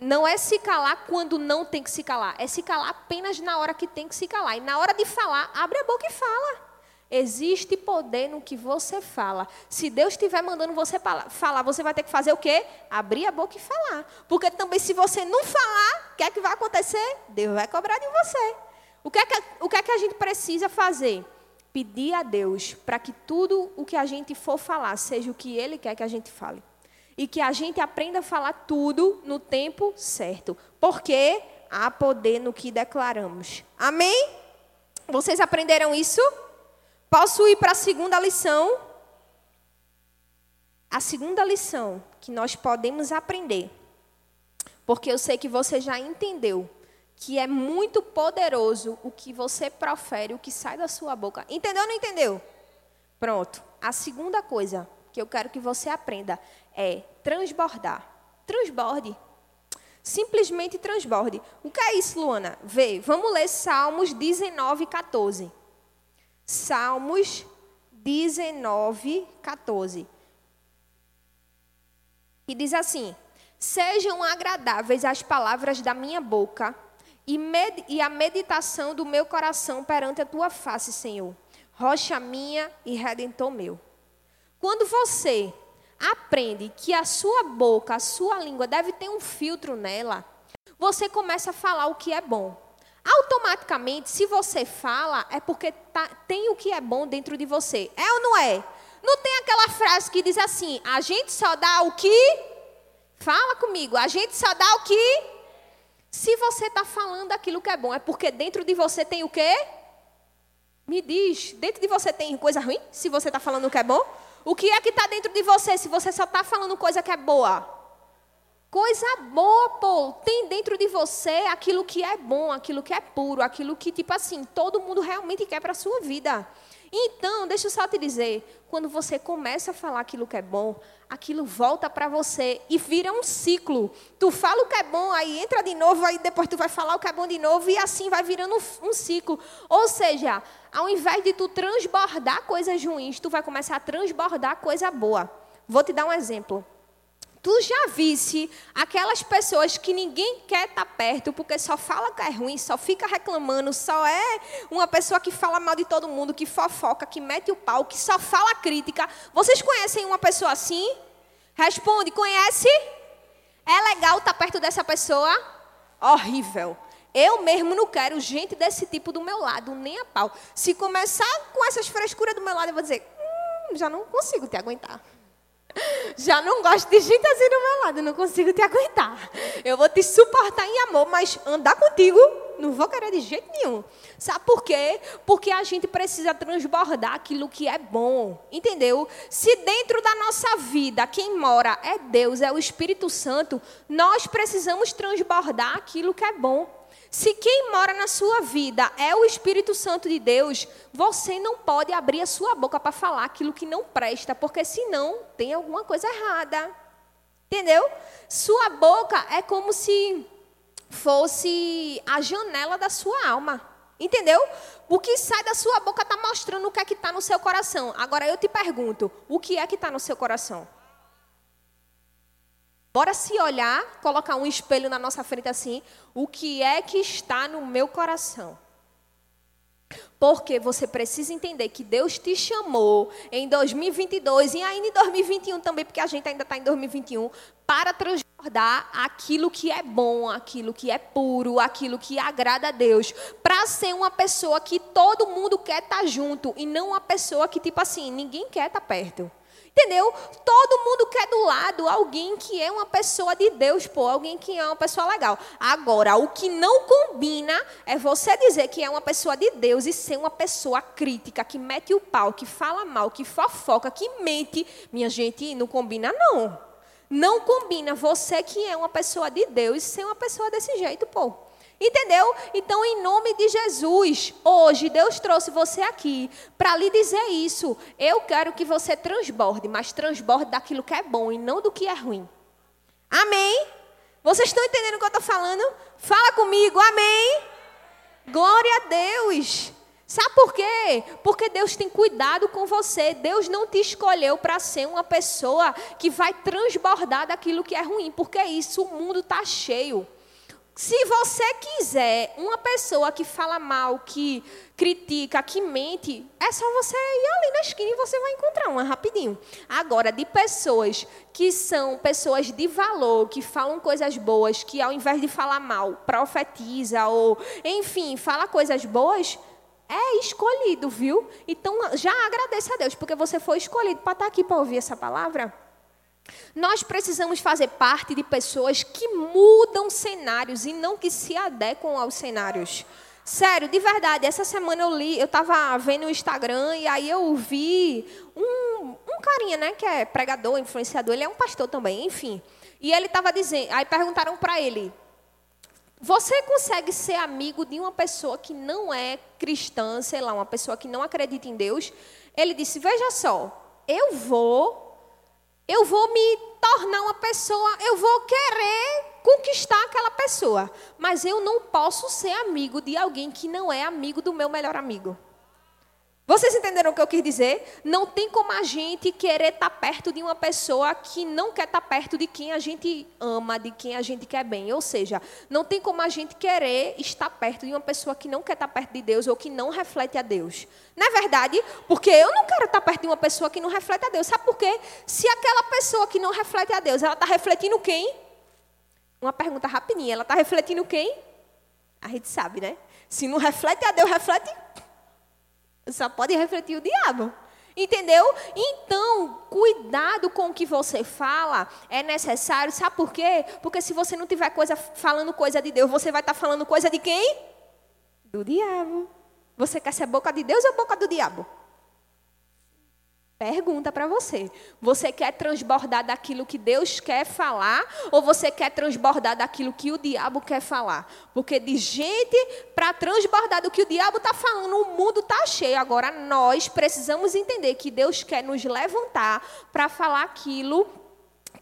Não é se calar quando não tem que se calar, é se calar apenas na hora que tem que se calar. E na hora de falar, abre a boca e fala. Existe poder no que você fala. Se Deus estiver mandando você falar, você vai ter que fazer o quê? Abrir a boca e falar. Porque também, se você não falar, o que é que vai acontecer? Deus vai cobrar de você. O que é que, o que, é que a gente precisa fazer? Pedir a Deus para que tudo o que a gente for falar seja o que Ele quer que a gente fale. E que a gente aprenda a falar tudo no tempo certo. Porque há poder no que declaramos. Amém? Vocês aprenderam isso? Posso ir para a segunda lição? A segunda lição que nós podemos aprender. Porque eu sei que você já entendeu que é muito poderoso o que você profere, o que sai da sua boca. Entendeu ou não entendeu? Pronto. A segunda coisa que eu quero que você aprenda é transbordar. Transborde. Simplesmente transborde. O que é isso, Luana? Vê, vamos ler Salmos 19, 14. Salmos 19, 14. E diz assim: Sejam agradáveis as palavras da minha boca e, med e a meditação do meu coração perante a tua face, Senhor, rocha minha e redentor meu. Quando você aprende que a sua boca, a sua língua deve ter um filtro nela, você começa a falar o que é bom. Automaticamente, se você fala, é porque tá, tem o que é bom dentro de você. É ou não é? Não tem aquela frase que diz assim: a gente só dá o que. Fala comigo, a gente só dá o que. Se você está falando aquilo que é bom, é porque dentro de você tem o quê? Me diz, dentro de você tem coisa ruim? Se você está falando o que é bom? O que é que está dentro de você se você só está falando coisa que é boa? Coisa boa, pô. Tem dentro de você aquilo que é bom, aquilo que é puro, aquilo que, tipo assim, todo mundo realmente quer para a sua vida. Então, deixa eu só te dizer, quando você começa a falar aquilo que é bom, aquilo volta para você e vira um ciclo. Tu fala o que é bom, aí entra de novo, aí depois tu vai falar o que é bom de novo e assim vai virando um ciclo. Ou seja, ao invés de tu transbordar coisas ruins, tu vai começar a transbordar coisa boa. Vou te dar um exemplo. Tu já visse aquelas pessoas que ninguém quer estar tá perto porque só fala que é ruim, só fica reclamando, só é uma pessoa que fala mal de todo mundo, que fofoca, que mete o pau, que só fala crítica. Vocês conhecem uma pessoa assim? Responde, conhece? É legal estar tá perto dessa pessoa? Horrível. Eu mesmo não quero gente desse tipo do meu lado, nem a pau. Se começar com essas frescuras do meu lado, eu vou dizer, hum, já não consigo te aguentar. Já não gosto de gente assim do meu lado, não consigo te aguentar. Eu vou te suportar em amor, mas andar contigo não vou querer de jeito nenhum. Sabe por quê? Porque a gente precisa transbordar aquilo que é bom. Entendeu? Se dentro da nossa vida quem mora é Deus, é o Espírito Santo, nós precisamos transbordar aquilo que é bom. Se quem mora na sua vida é o Espírito Santo de Deus, você não pode abrir a sua boca para falar aquilo que não presta, porque senão tem alguma coisa errada. Entendeu? Sua boca é como se fosse a janela da sua alma. Entendeu? O que sai da sua boca está mostrando o que é que está no seu coração. Agora eu te pergunto: o que é que está no seu coração? Bora se olhar, colocar um espelho na nossa frente assim, o que é que está no meu coração? Porque você precisa entender que Deus te chamou em 2022 e ainda em 2021 também, porque a gente ainda está em 2021, para transbordar aquilo que é bom, aquilo que é puro, aquilo que agrada a Deus, para ser uma pessoa que todo mundo quer estar tá junto e não uma pessoa que tipo assim ninguém quer estar tá perto. Entendeu? Todo mundo quer do lado alguém que é uma pessoa de Deus, pô, alguém que é uma pessoa legal. Agora, o que não combina é você dizer que é uma pessoa de Deus e ser uma pessoa crítica, que mete o pau, que fala mal, que fofoca, que mente. Minha gente, não combina não. Não combina você que é uma pessoa de Deus ser uma pessoa desse jeito, pô. Entendeu? Então, em nome de Jesus, hoje Deus trouxe você aqui para lhe dizer isso. Eu quero que você transborde, mas transborde daquilo que é bom e não do que é ruim. Amém? Vocês estão entendendo o que eu estou falando? Fala comigo, amém? Glória a Deus. Sabe por quê? Porque Deus tem cuidado com você. Deus não te escolheu para ser uma pessoa que vai transbordar daquilo que é ruim, porque isso, o mundo está cheio. Se você quiser uma pessoa que fala mal, que critica, que mente, é só você ir ali na esquina e você vai encontrar uma rapidinho. Agora, de pessoas que são pessoas de valor, que falam coisas boas, que ao invés de falar mal, profetiza ou, enfim, fala coisas boas, é escolhido, viu? Então, já agradeça a Deus, porque você foi escolhido para estar aqui para ouvir essa palavra. Nós precisamos fazer parte de pessoas que mudam cenários e não que se adequam aos cenários. Sério, de verdade, essa semana eu li, eu estava vendo o Instagram e aí eu vi um, um carinha, né, que é pregador, influenciador, ele é um pastor também, enfim. E ele estava dizendo, aí perguntaram para ele, você consegue ser amigo de uma pessoa que não é cristã, sei lá, uma pessoa que não acredita em Deus? Ele disse, veja só, eu vou eu vou me tornar uma pessoa, eu vou querer conquistar aquela pessoa, mas eu não posso ser amigo de alguém que não é amigo do meu melhor amigo. Vocês entenderam o que eu quis dizer? Não tem como a gente querer estar perto de uma pessoa que não quer estar perto de quem a gente ama, de quem a gente quer bem. Ou seja, não tem como a gente querer estar perto de uma pessoa que não quer estar perto de Deus ou que não reflete a Deus. Não é verdade? Porque eu não quero estar perto de uma pessoa que não reflete a Deus. Sabe por quê? Se aquela pessoa que não reflete a Deus, ela está refletindo quem? Uma pergunta rapidinha. Ela está refletindo quem? A gente sabe, né? Se não reflete a Deus, reflete só pode refletir o diabo. Entendeu? Então, cuidado com o que você fala é necessário. Sabe por quê? Porque se você não tiver coisa falando coisa de Deus, você vai estar falando coisa de quem? Do diabo. Você quer ser boca de Deus ou boca do diabo? Pergunta para você. Você quer transbordar daquilo que Deus quer falar ou você quer transbordar daquilo que o diabo quer falar? Porque de gente para transbordar do que o diabo está falando, o mundo está cheio. Agora nós precisamos entender que Deus quer nos levantar para falar aquilo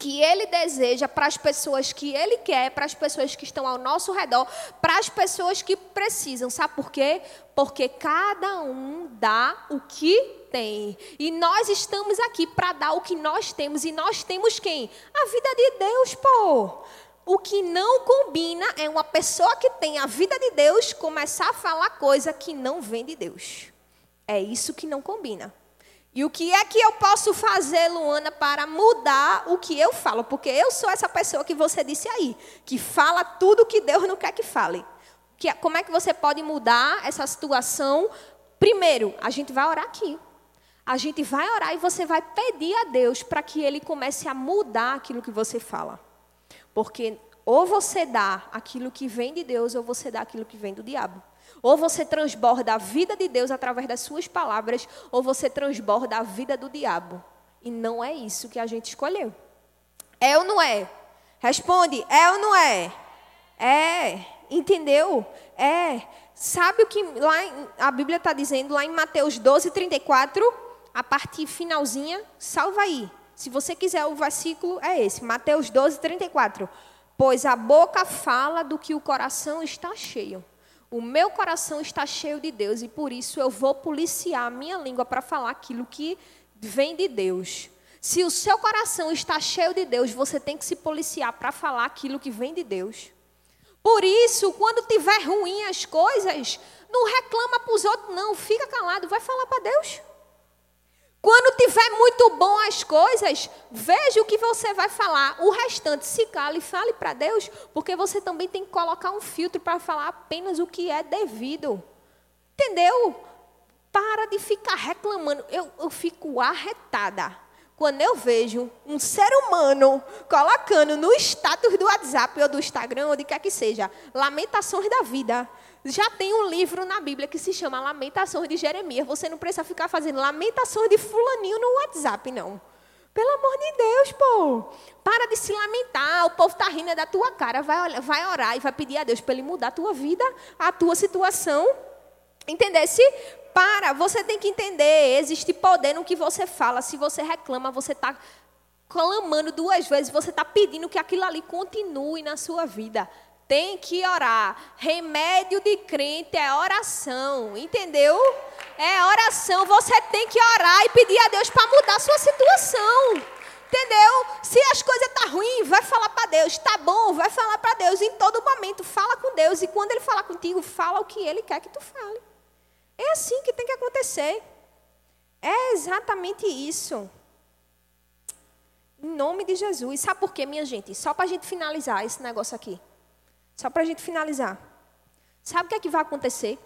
que Ele deseja para as pessoas que Ele quer, para as pessoas que estão ao nosso redor, para as pessoas que precisam. Sabe por quê? Porque cada um dá o que tem. E nós estamos aqui para dar o que nós temos. E nós temos quem? A vida de Deus, pô. O que não combina é uma pessoa que tem a vida de Deus começar a falar coisa que não vem de Deus. É isso que não combina. E o que é que eu posso fazer, Luana, para mudar o que eu falo? Porque eu sou essa pessoa que você disse aí, que fala tudo que Deus não quer que fale. Que, como é que você pode mudar essa situação? Primeiro, a gente vai orar aqui. A gente vai orar e você vai pedir a Deus para que Ele comece a mudar aquilo que você fala. Porque ou você dá aquilo que vem de Deus, ou você dá aquilo que vem do diabo. Ou você transborda a vida de Deus através das suas palavras, ou você transborda a vida do diabo. E não é isso que a gente escolheu. É ou não é? Responde, é ou não é? É, entendeu? É. Sabe o que lá a Bíblia está dizendo, lá em Mateus 12, 34? A parte finalzinha, salva aí. Se você quiser, o versículo é esse, Mateus 12, 34. Pois a boca fala do que o coração está cheio. O meu coração está cheio de Deus e por isso eu vou policiar a minha língua para falar aquilo que vem de Deus. Se o seu coração está cheio de Deus, você tem que se policiar para falar aquilo que vem de Deus. Por isso, quando tiver ruim as coisas, não reclama para os outros, não. Fica calado, vai falar para Deus. Quando tiver muito bom as coisas, veja o que você vai falar. O restante, se cale e fale para Deus, porque você também tem que colocar um filtro para falar apenas o que é devido. Entendeu? Para de ficar reclamando. Eu, eu fico arretada quando eu vejo um ser humano colocando no status do WhatsApp ou do Instagram, ou de quer que seja, lamentações da vida. Já tem um livro na Bíblia que se chama Lamentações de Jeremias. Você não precisa ficar fazendo lamentações de fulaninho no WhatsApp, não. Pelo amor de Deus, pô. Para de se lamentar. O povo está rindo da tua cara. Vai, vai orar e vai pedir a Deus para Ele mudar a tua vida, a tua situação. Entendesse? Para. Você tem que entender. Existe poder no que você fala. Se você reclama, você está clamando duas vezes. Você está pedindo que aquilo ali continue na sua vida tem que orar. Remédio de crente é oração, entendeu? É oração. Você tem que orar e pedir a Deus para mudar a sua situação. Entendeu? Se as coisas tá ruins, vai falar para Deus. Está bom, vai falar para Deus. Em todo momento, fala com Deus. E quando Ele falar contigo, fala o que Ele quer que tu fale. É assim que tem que acontecer. É exatamente isso. Em nome de Jesus. Sabe por quê, minha gente? Só para a gente finalizar esse negócio aqui. Só para a gente finalizar. Sabe o que é que vai acontecer?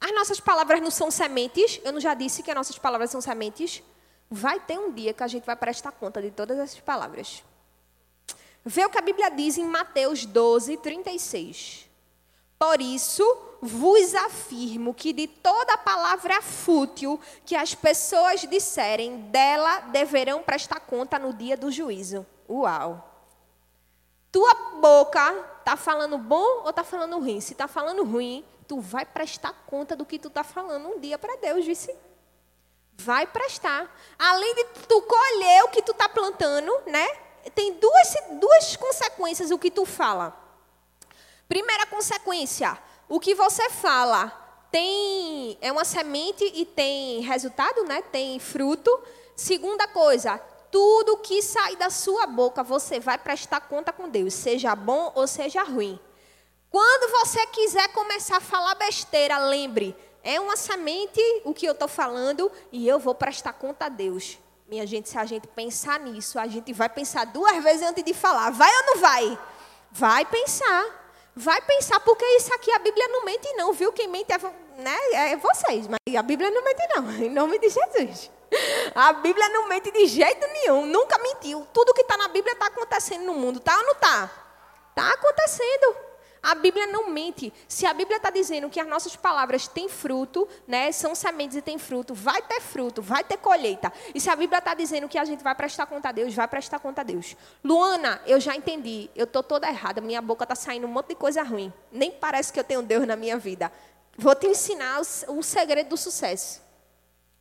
As nossas palavras não são sementes. Eu não já disse que as nossas palavras são sementes. Vai ter um dia que a gente vai prestar conta de todas essas palavras. Vê o que a Bíblia diz em Mateus 12, 36. Por isso, vos afirmo que de toda palavra fútil que as pessoas disserem, dela deverão prestar conta no dia do juízo. Uau! Tua boca Está falando bom ou está falando ruim? Se está falando ruim, tu vai prestar conta do que tu está falando um dia para Deus, disse. Vai prestar. Além de tu colher o que tu está plantando, né? Tem duas, duas consequências o que tu fala. Primeira consequência, o que você fala tem é uma semente e tem resultado, né? Tem fruto. Segunda coisa, tudo que sai da sua boca, você vai prestar conta com Deus, seja bom ou seja ruim. Quando você quiser começar a falar besteira, lembre, é uma semente o que eu estou falando e eu vou prestar conta a Deus. Minha gente, se a gente pensar nisso, a gente vai pensar duas vezes antes de falar. Vai ou não vai? Vai pensar. Vai pensar, porque isso aqui a Bíblia não mente, não, viu? Quem mente é, né, é vocês, mas a Bíblia não mente, não. [LAUGHS] Em nome de Jesus. A Bíblia não mente de jeito nenhum, nunca mentiu. Tudo que está na Bíblia está acontecendo no mundo, tá ou não tá? Tá acontecendo. A Bíblia não mente. Se a Bíblia está dizendo que as nossas palavras têm fruto, né, são sementes e têm fruto, vai ter fruto, vai ter colheita. E se a Bíblia está dizendo que a gente vai prestar conta a Deus, vai prestar conta a Deus. Luana, eu já entendi. Eu estou toda errada. Minha boca está saindo um monte de coisa ruim. Nem parece que eu tenho Deus na minha vida. Vou te ensinar o segredo do sucesso.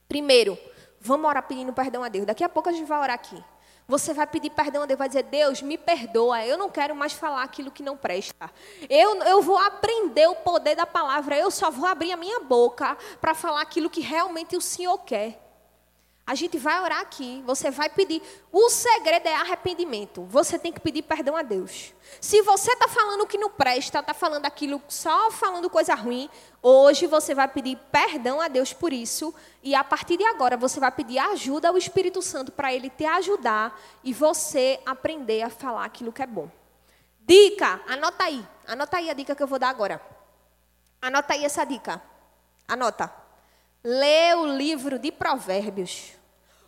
Primeiro, vamos orar pedindo perdão a Deus. Daqui a pouco a gente vai orar aqui. Você vai pedir perdão a Deus, vai dizer: Deus, me perdoa, eu não quero mais falar aquilo que não presta. Eu, eu vou aprender o poder da palavra, eu só vou abrir a minha boca para falar aquilo que realmente o Senhor quer. A gente vai orar aqui, você vai pedir. O segredo é arrependimento. Você tem que pedir perdão a Deus. Se você está falando que não presta, está falando aquilo, só falando coisa ruim, hoje você vai pedir perdão a Deus por isso. E a partir de agora você vai pedir ajuda ao Espírito Santo para ele te ajudar e você aprender a falar aquilo que é bom. Dica, anota aí. Anota aí a dica que eu vou dar agora. Anota aí essa dica. Anota. Lê o livro de Provérbios.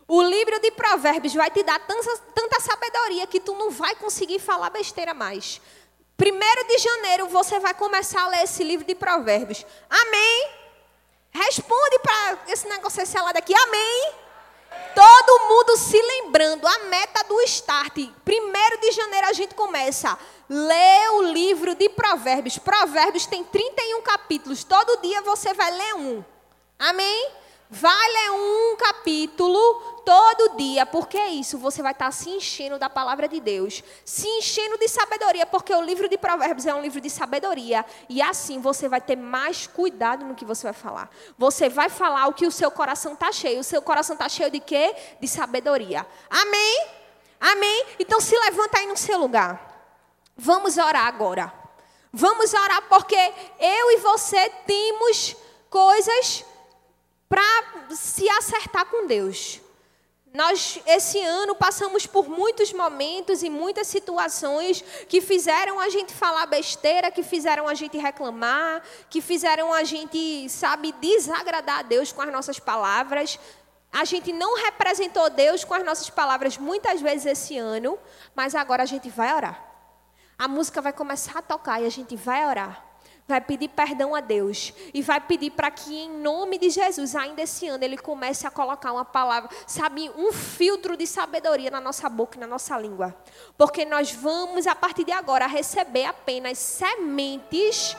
O livro de Provérbios vai te dar tanta, tanta sabedoria que tu não vai conseguir falar besteira mais. Primeiro de janeiro você vai começar a ler esse livro de Provérbios. Amém? Responde para esse negócio selado aqui. Amém? Todo mundo se lembrando, a meta do start. Primeiro de janeiro a gente começa. Lê o livro de Provérbios. Provérbios tem 31 capítulos. Todo dia você vai ler um. Amém? Vai ler um capítulo todo dia, porque é isso, você vai estar se enchendo da palavra de Deus, se enchendo de sabedoria, porque o livro de Provérbios é um livro de sabedoria, e assim você vai ter mais cuidado no que você vai falar. Você vai falar o que o seu coração está cheio. O seu coração está cheio de quê? De sabedoria. Amém? Amém? Então se levanta aí no seu lugar. Vamos orar agora. Vamos orar porque eu e você temos coisas para se acertar com Deus. Nós, esse ano, passamos por muitos momentos e muitas situações que fizeram a gente falar besteira, que fizeram a gente reclamar, que fizeram a gente, sabe, desagradar a Deus com as nossas palavras. A gente não representou Deus com as nossas palavras muitas vezes esse ano, mas agora a gente vai orar. A música vai começar a tocar e a gente vai orar vai pedir perdão a Deus e vai pedir para que, em nome de Jesus, ainda esse ano, Ele comece a colocar uma palavra, sabe, um filtro de sabedoria na nossa boca e na nossa língua. Porque nós vamos, a partir de agora, receber apenas sementes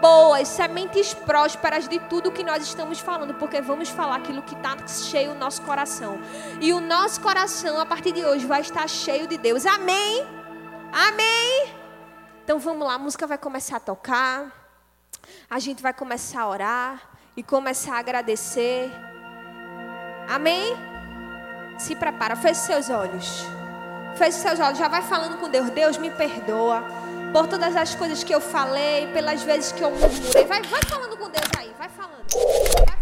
boas, sementes prósperas de tudo que nós estamos falando, porque vamos falar aquilo que está cheio no nosso coração. E o nosso coração, a partir de hoje, vai estar cheio de Deus. Amém? Amém? Então vamos lá, a música vai começar a tocar a gente vai começar a orar e começar a agradecer. Amém? Se prepara, feche seus olhos. Feche seus olhos, já vai falando com Deus. Deus me perdoa por todas as coisas que eu falei, pelas vezes que eu murmurei. Vai, vai falando com Deus aí, vai falando.